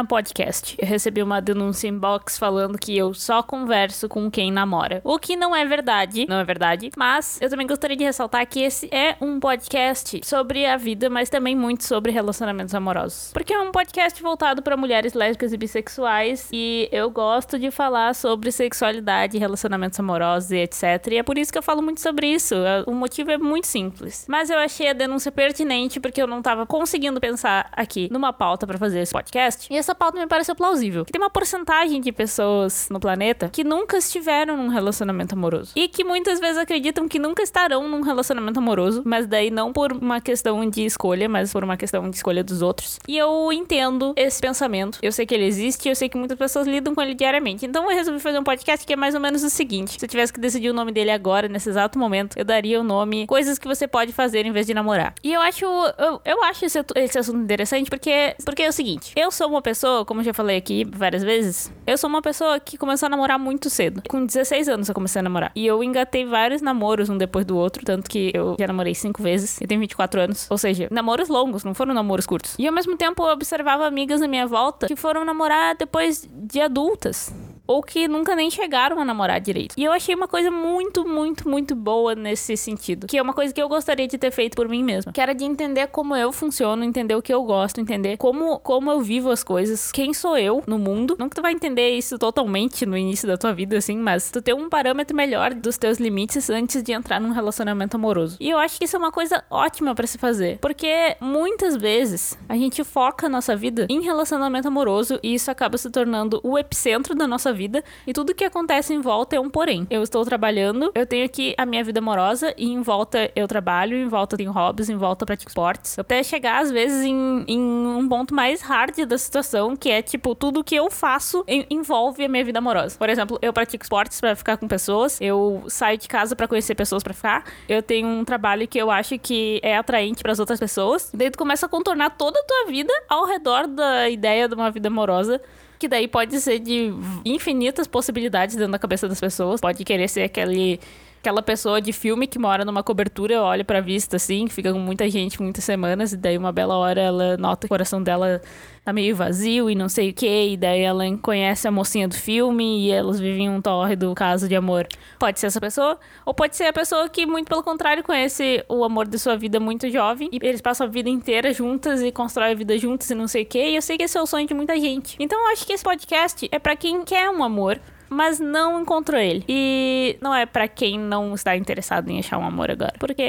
Mena Podcast. Eu recebi uma denúncia inbox falando que eu só converso com quem namora. O que não é verdade, não é verdade. Mas eu também gostaria de ressaltar que esse é um podcast sobre a vida, mas também muito sobre relacionamentos amorosos. Porque é um podcast voltado para mulheres lésbicas e bissexuais e eu gosto de falar sobre sexualidade, relacionamentos amorosos e etc. E é por isso que eu falo muito sobre isso. O motivo é muito simples. Mas eu achei a denúncia pertinente porque eu não tava conseguindo pensar aqui numa pauta para fazer esse podcast. E essa pauta me pareceu plausível. Que tem uma porcentagem de pessoas no planeta que nunca estiveram num relacionamento amoroso. E que muitas vezes acreditam que nunca estarão num relacionamento amoroso, mas daí não por uma questão de escolha, mas por uma questão de escolha dos outros. E eu entendo esse pensamento. Eu sei que ele existe, eu sei que muitas pessoas lidam com ele diariamente. Então eu resolvi fazer um podcast que é mais ou menos o seguinte: se eu tivesse que decidir o nome dele agora, nesse exato momento, eu daria o nome Coisas que você pode fazer em vez de namorar. E eu acho, eu, eu acho esse, esse assunto interessante porque, porque é o seguinte: eu sou uma pessoa, como eu já falei aqui várias vezes, eu sou uma pessoa que começou a namorar muito cedo. Com 16 anos eu comecei a namorar. E eu engatei vários namoros um depois do outro, tanto que eu já namorei cinco vezes. Eu tenho 24 anos. Ou seja, namoros longos, não foram namoros curtos. E ao mesmo tempo eu observava amigas na minha volta que foram namorar depois de adultas ou que nunca nem chegaram a namorar direito. E eu achei uma coisa muito, muito, muito boa nesse sentido. Que é uma coisa que eu gostaria de ter feito por mim mesma. Que era de entender como eu funciono, entender o que eu gosto, entender como, como eu vivo as coisas, quem sou eu no mundo. Que tu vai entender isso totalmente no início da tua vida, assim, mas tu ter um parâmetro melhor dos teus limites antes de entrar num relacionamento amoroso. E eu acho que isso é uma coisa ótima para se fazer. Porque muitas vezes a gente foca a nossa vida em relacionamento amoroso e isso acaba se tornando o epicentro da nossa vida vida e tudo que acontece em volta é um porém. Eu estou trabalhando, eu tenho aqui a minha vida amorosa e em volta eu trabalho, em volta tenho hobbies, em volta pratico esportes. Até chegar às vezes em, em um ponto mais hard da situação, que é tipo, tudo que eu faço envolve a minha vida amorosa. Por exemplo, eu pratico esportes para ficar com pessoas, eu saio de casa para conhecer pessoas para ficar, eu tenho um trabalho que eu acho que é atraente para as outras pessoas. Daí tu começa a contornar toda a tua vida ao redor da ideia de uma vida amorosa que daí pode ser de infinitas possibilidades dentro da cabeça das pessoas. Pode querer ser aquele aquela pessoa de filme que mora numa cobertura, olha pra vista assim, fica com muita gente muitas semanas, e daí uma bela hora ela nota que o coração dela tá meio vazio e não sei o que, e daí ela conhece a mocinha do filme e elas vivem um torre do caso de amor. Pode ser essa pessoa, ou pode ser a pessoa que, muito pelo contrário, conhece o amor de sua vida muito jovem e eles passam a vida inteira juntas e constroem a vida juntas e não sei o que, e eu sei que esse é o sonho de muita gente. Então eu acho que esse podcast é para quem quer um amor mas não encontrou ele. E não é para quem não está interessado em achar um amor agora. Porque.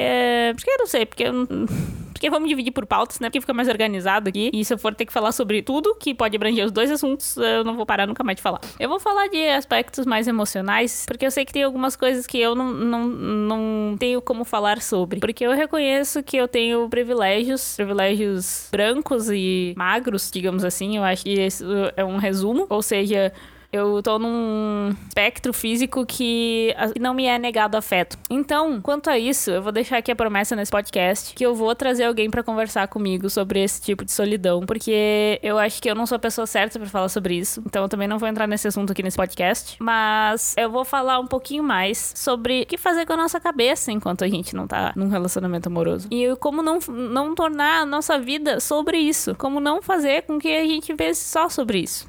Porque eu não sei, porque eu Porque vamos dividir por pautas, né? Porque fica mais organizado aqui. E se eu for ter que falar sobre tudo, que pode abranger os dois assuntos, eu não vou parar nunca mais de falar. Eu vou falar de aspectos mais emocionais, porque eu sei que tem algumas coisas que eu não, não, não tenho como falar sobre. Porque eu reconheço que eu tenho privilégios, privilégios brancos e magros, digamos assim. Eu acho que esse é um resumo. Ou seja, eu tô num espectro físico que não me é negado afeto. Então, quanto a isso, eu vou deixar aqui a promessa nesse podcast que eu vou trazer alguém para conversar comigo sobre esse tipo de solidão, porque eu acho que eu não sou a pessoa certa para falar sobre isso. Então, eu também não vou entrar nesse assunto aqui nesse podcast, mas eu vou falar um pouquinho mais sobre o que fazer com a nossa cabeça enquanto a gente não tá num relacionamento amoroso. E como não, não tornar a nossa vida sobre isso. Como não fazer com que a gente pense só sobre isso.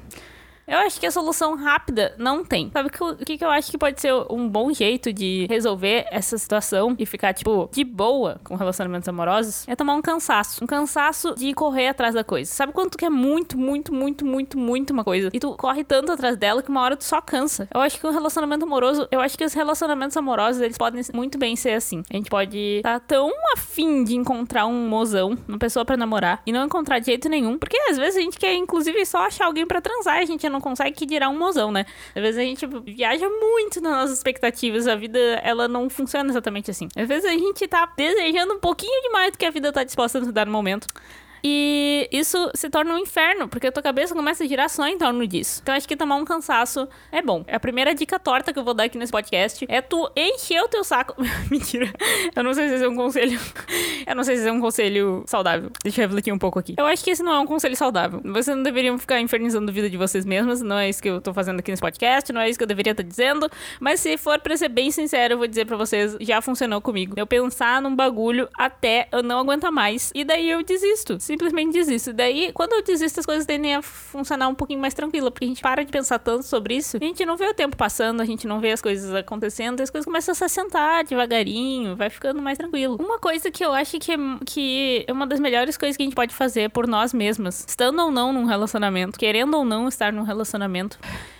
Eu acho que a solução rápida não tem. Sabe o que, que eu acho que pode ser um bom jeito de resolver essa situação e ficar, tipo, de boa com relacionamentos amorosos? É tomar um cansaço. Um cansaço de correr atrás da coisa. Sabe quando tu quer muito, muito, muito, muito, muito uma coisa e tu corre tanto atrás dela que uma hora tu só cansa? Eu acho que um relacionamento amoroso, eu acho que os relacionamentos amorosos, eles podem muito bem ser assim. A gente pode estar tá tão afim de encontrar um mozão, uma pessoa para namorar e não encontrar de jeito nenhum, porque às vezes a gente quer, inclusive, só achar alguém para transar, a gente não consegue que dirá um mozão, né? Às vezes a gente viaja muito nas nossas expectativas, a vida, ela não funciona exatamente assim. Às vezes a gente tá desejando um pouquinho demais do que a vida tá disposta a nos dar no momento. E isso se torna um inferno, porque a tua cabeça começa a girar só em torno disso. Então acho que tomar um cansaço é bom. A primeira dica torta que eu vou dar aqui nesse podcast é tu encher o teu saco. Mentira. Eu não sei se esse é um conselho. eu não sei se é um conselho saudável. Deixa eu refletir um pouco aqui. Eu acho que esse não é um conselho saudável. Vocês não deveriam ficar infernizando a vida de vocês mesmas. Não é isso que eu tô fazendo aqui nesse podcast. Não é isso que eu deveria estar dizendo. Mas se for pra ser bem sincero, eu vou dizer pra vocês: já funcionou comigo. Eu pensar num bagulho até eu não aguentar mais. E daí eu desisto. Se simplesmente desisto. Daí, quando eu desisto, as coisas tendem a funcionar um pouquinho mais tranquila, porque a gente para de pensar tanto sobre isso, a gente não vê o tempo passando, a gente não vê as coisas acontecendo, as coisas começam a se assentar devagarinho, vai ficando mais tranquilo. Uma coisa que eu acho que é, que é uma das melhores coisas que a gente pode fazer por nós mesmas, estando ou não num relacionamento, querendo ou não estar num relacionamento,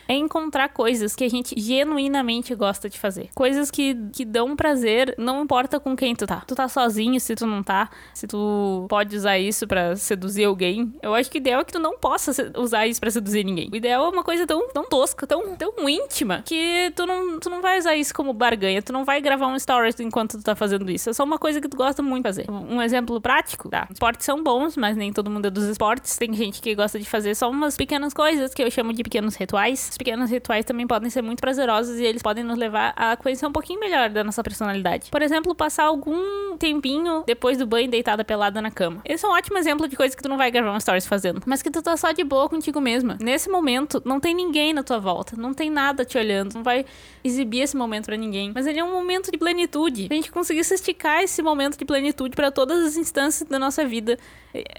é encontrar coisas que a gente genuinamente gosta de fazer. Coisas que, que dão prazer, não importa com quem tu tá. Tu tá sozinho, se tu não tá, se tu pode usar isso para seduzir alguém. Eu acho que o ideal é que tu não possa usar isso para seduzir ninguém. O ideal é uma coisa tão, tão tosca, tão, tão íntima, que tu não, tu não vai usar isso como barganha. Tu não vai gravar um stories enquanto tu tá fazendo isso. É só uma coisa que tu gosta muito de fazer. Um exemplo prático, tá? Esportes são bons, mas nem todo mundo é dos esportes. Tem gente que gosta de fazer só umas pequenas coisas que eu chamo de pequenos rituais esses pequenos rituais também podem ser muito prazerosos e eles podem nos levar a conhecer um pouquinho melhor da nossa personalidade. Por exemplo, passar algum tempinho depois do banho deitada pelada na cama. Esse é um ótimo exemplo de coisa que tu não vai gravar um stories fazendo, mas que tu tá só de boa contigo mesma. Nesse momento, não tem ninguém na tua volta, não tem nada te olhando, não vai exibir esse momento para ninguém, mas ele é um momento de plenitude. A gente conseguisse esticar esse momento de plenitude para todas as instâncias da nossa vida.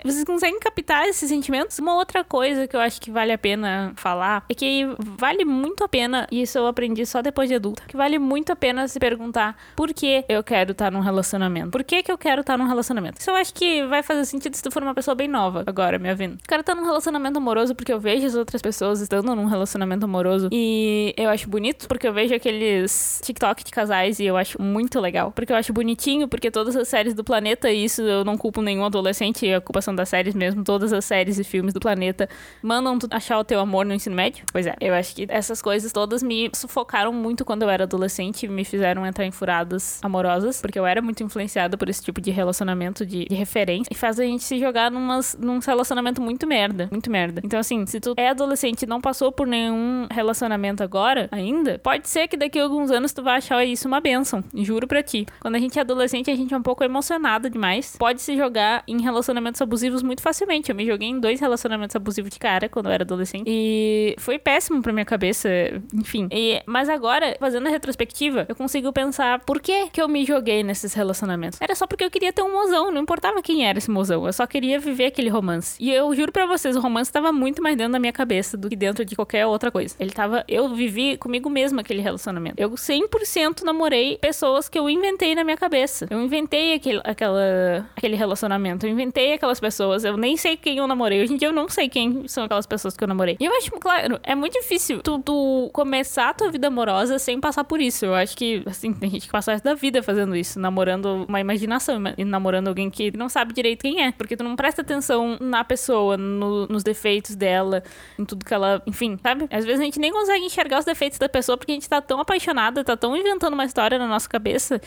Vocês conseguem captar esses sentimentos? Uma outra coisa que eu acho que vale a pena falar é que vale muito a pena, e isso eu aprendi só depois de adulta, que vale muito a pena se perguntar por que eu quero estar num relacionamento. Por que, que eu quero estar num relacionamento? Isso eu acho que vai fazer sentido se tu for uma pessoa bem nova agora, minha. Eu quero estar num relacionamento amoroso porque eu vejo as outras pessoas estando num relacionamento amoroso e eu acho bonito, porque eu vejo aqueles TikTok de casais e eu acho muito legal. Porque eu acho bonitinho, porque todas as séries do planeta, e isso eu não culpo nenhum adolescente, a culpa são das séries mesmo, todas as séries e filmes do planeta mandam tu achar o teu amor no ensino médio. Pois é, eu acho que essas coisas todas me sufocaram muito quando eu era adolescente me fizeram entrar em furadas amorosas, porque eu era muito influenciada por esse tipo de relacionamento de, de referência e faz a gente se jogar numas, num relacionamento muito merda, muito merda. Então, assim, se tu é adolescente e não passou por nenhum relacionamento agora, ainda, pode ser que daqui a alguns anos tu vai achar isso uma benção, juro pra ti. Quando a gente é adolescente, a gente é um pouco emocionado demais, pode se jogar em relacionamentos abusivos muito facilmente. Eu me joguei em dois relacionamentos abusivos de cara quando eu era adolescente e foi péssimo pra minha cabeça enfim. E, mas agora, fazendo a retrospectiva, eu consigo pensar por que que eu me joguei nesses relacionamentos. Era só porque eu queria ter um mozão, não importava quem era esse mozão, eu só queria viver aquele romance. E eu juro para vocês, o romance tava muito mais dentro da minha cabeça do que dentro de qualquer outra coisa. Ele tava, eu vivi comigo mesma aquele relacionamento. Eu 100% namorei pessoas que eu inventei na minha cabeça. Eu inventei aquele, aquela, aquele relacionamento, eu inventei aquelas pessoas, eu nem sei quem eu namorei. Hoje em dia eu não sei quem são aquelas pessoas que eu namorei. E eu acho, claro, é muito difícil tu, tu começar a tua vida amorosa sem passar por isso. Eu acho que, assim, tem gente que passa resto da vida fazendo isso, namorando uma imaginação e namorando alguém que não sabe direito quem é, porque tu não presta atenção na pessoa, no, nos defeitos dela, em tudo que ela, enfim, sabe? Às vezes a gente nem consegue enxergar os defeitos da pessoa porque a gente tá tão apaixonada, tá tão inventando uma história na nossa cabeça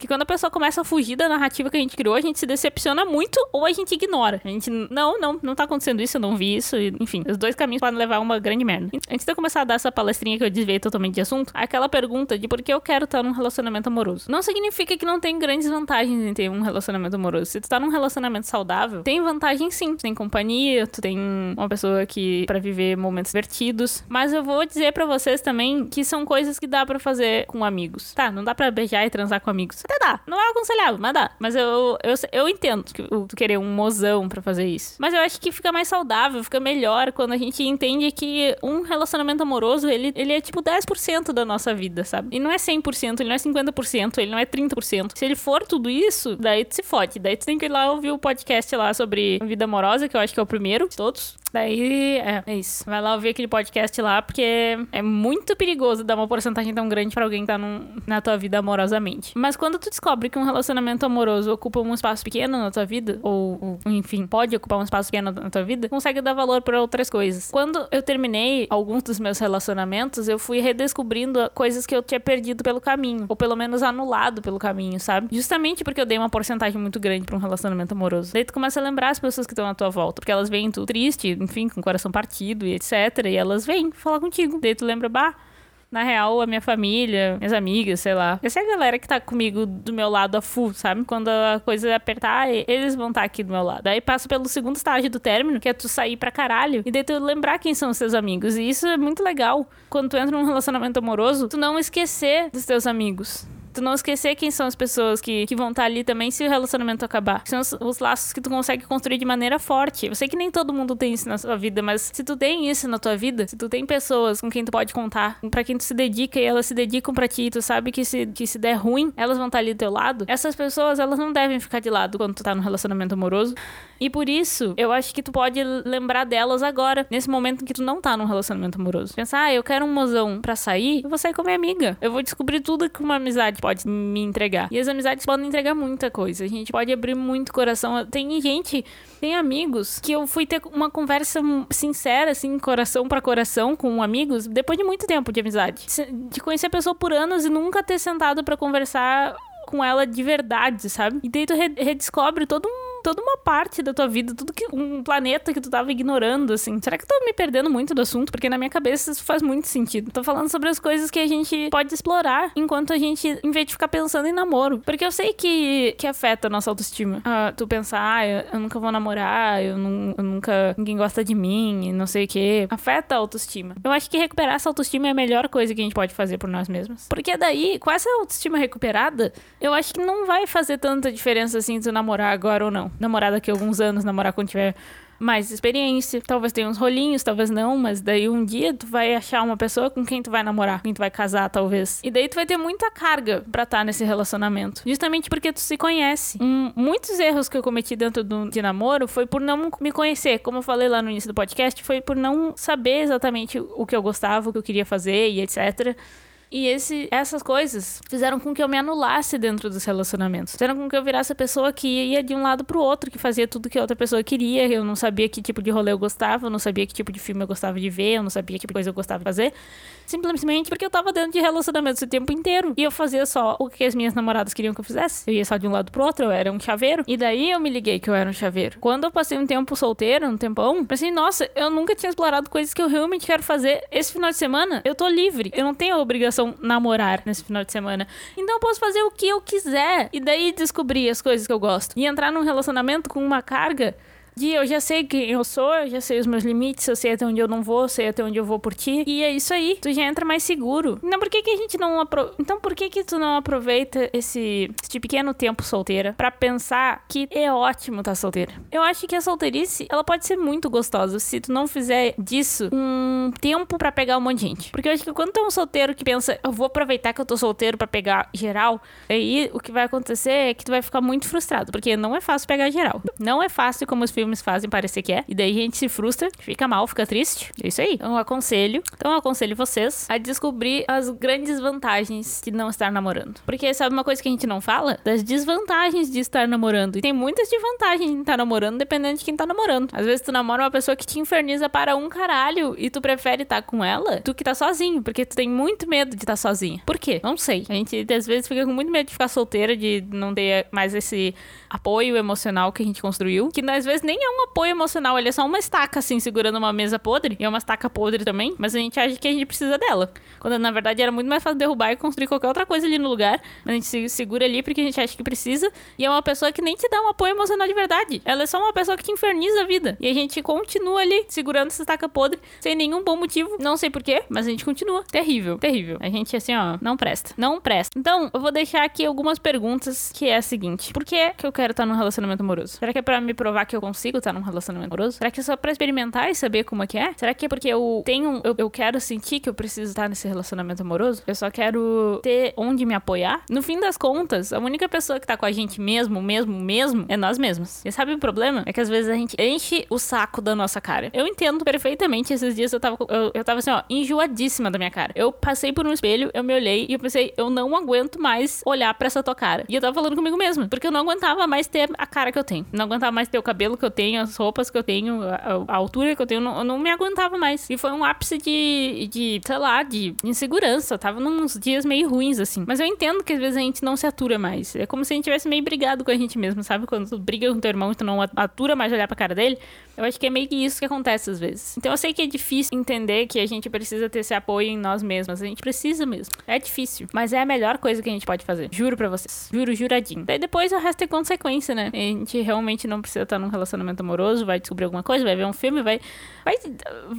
que quando a pessoa começa a fugir da narrativa que a gente criou, a gente se decepciona muito ou a gente ignora. A gente, não, não, não tá acontecendo isso, eu não vi isso. E, enfim, os dois caminhos podem levar a uma grande merda. Antes de eu começar a dar essa palestrinha que eu desviei totalmente de assunto, aquela pergunta de por que eu quero estar num relacionamento amoroso. Não significa que não tem grandes vantagens em ter um relacionamento amoroso. Se tu tá num relacionamento saudável, tem vantagem sim. Tu tem companhia, tu tem uma pessoa que para viver momentos divertidos. Mas eu vou dizer para vocês também que são coisas que dá para fazer com amigos. Tá, não dá para beijar e transar com amigos até dá. Não é aconselhável, mas dá. Mas eu, eu, eu entendo que tu querer um mozão pra fazer isso. Mas eu acho que fica mais saudável, fica melhor quando a gente entende que um relacionamento amoroso, ele, ele é tipo 10% da nossa vida, sabe? E não é 100%, ele não é 50%, ele não é 30%. Se ele for tudo isso, daí tu se fode. Daí tu tem que ir lá ouvir o podcast lá sobre vida amorosa, que eu acho que é o primeiro de todos. Daí, é, é isso. Vai lá ouvir aquele podcast lá, porque é muito perigoso dar uma porcentagem tão grande para alguém que tá num, na tua vida amorosamente. Mas quando tu descobre que um relacionamento amoroso ocupa um espaço pequeno na tua vida, ou, ou enfim, pode ocupar um espaço pequeno na tua vida, consegue dar valor para outras coisas. Quando eu terminei alguns dos meus relacionamentos, eu fui redescobrindo coisas que eu tinha perdido pelo caminho, ou pelo menos anulado pelo caminho, sabe? Justamente porque eu dei uma porcentagem muito grande para um relacionamento amoroso. Daí tu começa a lembrar as pessoas que estão à tua volta, porque elas veem tu triste, enfim, com o coração partido e etc. E elas vêm falar contigo. Daí tu lembra, bah, na real, a minha família, minhas amigas, sei lá. Essa é a galera que tá comigo do meu lado a full, sabe? Quando a coisa apertar, eles vão estar tá aqui do meu lado. Aí passa pelo segundo estágio do término, que é tu sair pra caralho. E daí tu lembrar quem são os seus amigos. E isso é muito legal. Quando tu entra num relacionamento amoroso, tu não esquecer dos teus amigos Tu não esquecer quem são as pessoas que, que vão estar ali também se o relacionamento acabar. São os, os laços que tu consegue construir de maneira forte. Eu sei que nem todo mundo tem isso na sua vida, mas se tu tem isso na tua vida, se tu tem pessoas com quem tu pode contar, para quem tu se dedica e elas se dedicam para ti, tu sabe que se, que se der ruim, elas vão estar ali do teu lado. Essas pessoas, elas não devem ficar de lado quando tu tá num relacionamento amoroso. E por isso, eu acho que tu pode lembrar delas agora, nesse momento em que tu não tá num relacionamento amoroso. Pensar, ah, eu quero um mozão pra sair, eu vou sair com a minha amiga. Eu vou descobrir tudo que uma amizade pode me entregar. E as amizades podem entregar muita coisa. A gente pode abrir muito coração. Tem gente, tem amigos que eu fui ter uma conversa sincera, assim, coração para coração com amigos, depois de muito tempo de amizade. De conhecer a pessoa por anos e nunca ter sentado para conversar com ela de verdade, sabe? E daí tu redescobre todo um toda uma parte da tua vida, tudo que um planeta que tu tava ignorando, assim. Será que eu tô me perdendo muito do assunto? Porque na minha cabeça isso faz muito sentido. Tô falando sobre as coisas que a gente pode explorar enquanto a gente, em vez de ficar pensando em namoro. Porque eu sei que, que afeta a nossa autoestima. Uh, tu pensar, ah, eu, eu, nunca vou namorar, eu, eu nunca. ninguém gosta de mim, não sei o quê. Afeta a autoestima. Eu acho que recuperar essa autoestima é a melhor coisa que a gente pode fazer por nós mesmos. Porque daí, com essa autoestima recuperada, eu acho que não vai fazer tanta diferença assim tu namorar agora ou não namorar daqui a alguns anos, namorar quando tiver mais experiência. Talvez tenha uns rolinhos, talvez não, mas daí um dia tu vai achar uma pessoa com quem tu vai namorar, com quem tu vai casar, talvez. E daí tu vai ter muita carga pra estar tá nesse relacionamento. Justamente porque tu se conhece. Um, muitos erros que eu cometi dentro do, de namoro foi por não me conhecer. Como eu falei lá no início do podcast, foi por não saber exatamente o que eu gostava, o que eu queria fazer e etc. E esse, essas coisas fizeram com que eu me anulasse dentro dos relacionamentos. Fizeram com que eu virasse a pessoa que ia de um lado pro outro, que fazia tudo que a outra pessoa queria. Eu não sabia que tipo de rolê eu gostava, eu não sabia que tipo de filme eu gostava de ver, eu não sabia que coisa eu gostava de fazer. Simplesmente porque eu tava dentro de relacionamentos o tempo inteiro. E eu fazia só o que as minhas namoradas queriam que eu fizesse. Eu ia só de um lado pro outro, eu era um chaveiro. E daí eu me liguei que eu era um chaveiro. Quando eu passei um tempo solteiro, um tempão, pensei, nossa, eu nunca tinha explorado coisas que eu realmente quero fazer. Esse final de semana, eu tô livre. Eu não tenho a obrigação namorar nesse final de semana. Então eu posso fazer o que eu quiser. E daí descobrir as coisas que eu gosto. E entrar num relacionamento com uma carga de eu já sei quem eu sou, eu já sei os meus limites, eu sei até onde eu não vou, sei até onde eu vou por ti. E é isso aí. Tu já entra mais seguro. Então por que, que a gente não apro... Então por que que tu não aproveita esse, esse pequeno tempo solteira para pensar que é ótimo estar tá solteira? Eu acho que a solteirice, ela pode ser muito gostosa se tu não fizer disso um tempo para pegar um monte de gente. Porque eu acho que quando tu é um solteiro que pensa, eu vou aproveitar que eu tô solteiro para pegar geral, aí o que vai acontecer é que tu vai ficar muito frustrado, porque não é fácil pegar geral. Não é fácil como os filmes fazem parecer que é. E daí a gente se frustra, fica mal, fica triste. É isso aí. Então eu aconselho. Então eu aconselho vocês a descobrir as grandes vantagens de não estar namorando. Porque sabe uma coisa que a gente não fala? Das desvantagens de estar namorando. E tem muitas de vantagens de estar namorando, dependendo de quem tá namorando. Às vezes tu namora uma pessoa que te inferniza para um caralho e tu prefere estar com ela, tu que tá sozinho, porque tu tem muito medo de estar sozinha. Por quê? Não sei. A gente às vezes fica com muito medo de ficar solteira, de não ter mais esse apoio emocional que a gente construiu, que às vezes nem é um apoio emocional, ele é só uma estaca, assim, segurando uma mesa podre, e é uma estaca podre também, mas a gente acha que a gente precisa dela. Quando na verdade era muito mais fácil derrubar e construir qualquer outra coisa ali no lugar. A gente se segura ali porque a gente acha que precisa, e é uma pessoa que nem te dá um apoio emocional de verdade. Ela é só uma pessoa que te inferniza a vida. E a gente continua ali, segurando essa estaca podre, sem nenhum bom motivo. Não sei porquê, mas a gente continua. Terrível, terrível. A gente, assim, ó, não presta. Não presta. Então, eu vou deixar aqui algumas perguntas, que é a seguinte: Por que, que eu quero estar num relacionamento amoroso? Será que é pra me provar que eu consigo estar num relacionamento amoroso? Será que é só pra experimentar e saber como é que é? Será que é porque eu tenho. Eu, eu quero sentir que eu preciso estar nesse relacionamento amoroso? Eu só quero ter onde me apoiar? No fim das contas, a única pessoa que tá com a gente mesmo, mesmo, mesmo, é nós mesmos. E sabe o problema? É que às vezes a gente enche o saco da nossa cara. Eu entendo perfeitamente. Esses dias eu tava, eu, eu tava assim, ó, enjoadíssima da minha cara. Eu passei por um espelho, eu me olhei e eu pensei, eu não aguento mais olhar para essa tua cara. E eu tava falando comigo mesmo, porque eu não aguentava mais ter a cara que eu tenho. Não aguentava mais ter o cabelo que eu tenho, as roupas que eu tenho, a, a altura que eu tenho. Não, eu não me aguentava mais. E foi um ápice de, de, sei lá, de insegurança. Eu tava nos dias meio ruins, assim. Mas eu entendo que às vezes a gente não se atura mais. É como se a gente tivesse meio brigado com a gente mesmo, sabe? Quando tu briga com teu irmão e tu não atura mais olhar pra cara dele. Eu acho que é meio que isso que acontece às vezes. Então eu sei que é difícil entender que a gente precisa ter esse apoio em nós mesmos. A gente precisa mesmo. É difícil. Mas é a melhor coisa que a gente pode fazer. Juro pra vocês. Juro, juradinho. Daí depois o resto é consequência, né? A gente realmente não precisa estar num relacionamento relacionamento amoroso, vai descobrir alguma coisa, vai ver um filme, vai, vai,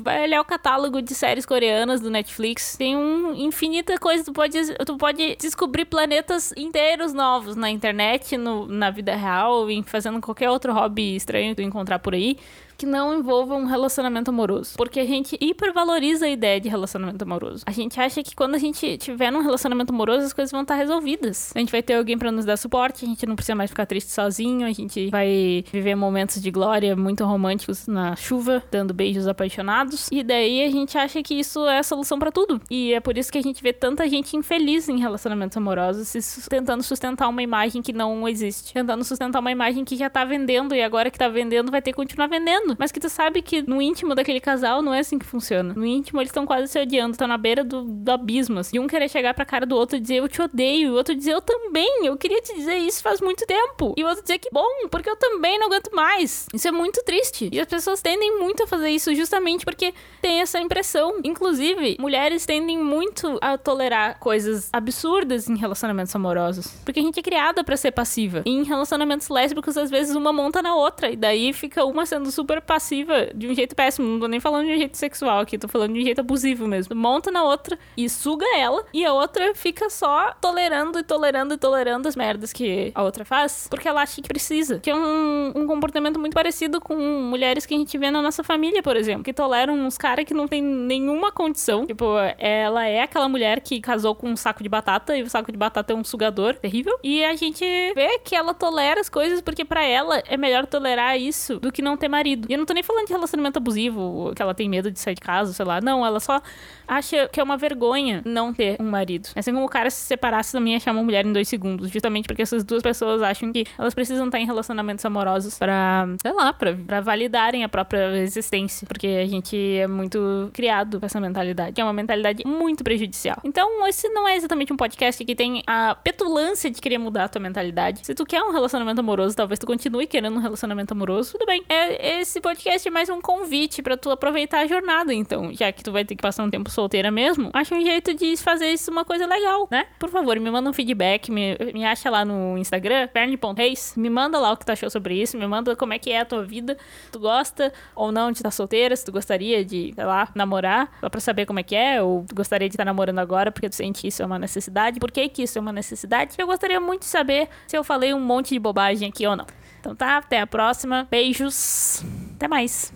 vai olhar o catálogo de séries coreanas do Netflix. Tem um infinita coisa, tu pode, tu pode descobrir planetas inteiros novos na internet, no, na vida real, em fazendo qualquer outro hobby estranho que tu encontrar por aí que não envolva um relacionamento amoroso. Porque a gente hipervaloriza a ideia de relacionamento amoroso. A gente acha que quando a gente tiver num relacionamento amoroso, as coisas vão estar resolvidas. A gente vai ter alguém para nos dar suporte, a gente não precisa mais ficar triste sozinho, a gente vai viver momentos de glória muito românticos na chuva, dando beijos apaixonados. E daí a gente acha que isso é a solução para tudo. E é por isso que a gente vê tanta gente infeliz em relacionamentos amorosos, tentando sustentar uma imagem que não existe, tentando sustentar uma imagem que já tá vendendo e agora que tá vendendo vai ter que continuar vendendo mas que tu sabe que no íntimo daquele casal não é assim que funciona. No íntimo eles estão quase se odiando, estão na beira do, do abismo. Assim. E um querer chegar pra cara do outro e dizer eu te odeio, e o outro dizer eu também, eu queria te dizer isso faz muito tempo. E o outro dizer que bom, porque eu também não aguento mais. Isso é muito triste. E as pessoas tendem muito a fazer isso justamente porque tem essa impressão. Inclusive, mulheres tendem muito a tolerar coisas absurdas em relacionamentos amorosos. Porque a gente é criada para ser passiva. E em relacionamentos lésbicos, às vezes uma monta na outra. E daí fica uma sendo super passiva de um jeito péssimo. Não tô nem falando de um jeito sexual aqui, tô falando de um jeito abusivo mesmo. Monta na outra e suga ela, e a outra fica só tolerando e tolerando e tolerando as merdas que a outra faz, porque ela acha que precisa. Que é um, um comportamento muito parecido com mulheres que a gente vê na nossa família, por exemplo, que toleram uns caras que não tem nenhuma condição. Tipo, ela é aquela mulher que casou com um saco de batata e o saco de batata é um sugador terrível. E a gente vê que ela tolera as coisas porque para ela é melhor tolerar isso do que não ter marido. E eu não tô nem falando de relacionamento abusivo, que ela tem medo de sair de casa, sei lá. Não, ela só acha que é uma vergonha não ter um marido. É assim como o cara se separasse também achar uma mulher em dois segundos. Justamente porque essas duas pessoas acham que elas precisam estar em relacionamentos amorosos pra, sei lá, pra, pra validarem a própria existência. Porque a gente é muito criado com essa mentalidade. É uma mentalidade muito prejudicial. Então, esse não é exatamente um podcast que tem a petulância de querer mudar a tua mentalidade. Se tu quer um relacionamento amoroso, talvez tu continue querendo um relacionamento amoroso, tudo bem. É, esse podcast é mais um convite para tu aproveitar a jornada, então, já que tu vai ter que passar um tempo solteira mesmo, acha um jeito de fazer isso uma coisa legal, né? Por favor, me manda um feedback, me, me acha lá no Instagram, perne.reis, me manda lá o que tu achou sobre isso, me manda como é que é a tua vida, tu gosta ou não de estar solteira, se tu gostaria de, sei lá, namorar, só pra saber como é que é, ou tu gostaria de estar namorando agora porque tu sente isso é uma necessidade, por que que isso é uma necessidade? Eu gostaria muito de saber se eu falei um monte de bobagem aqui ou não. Então tá, até a próxima. Beijos. Até mais.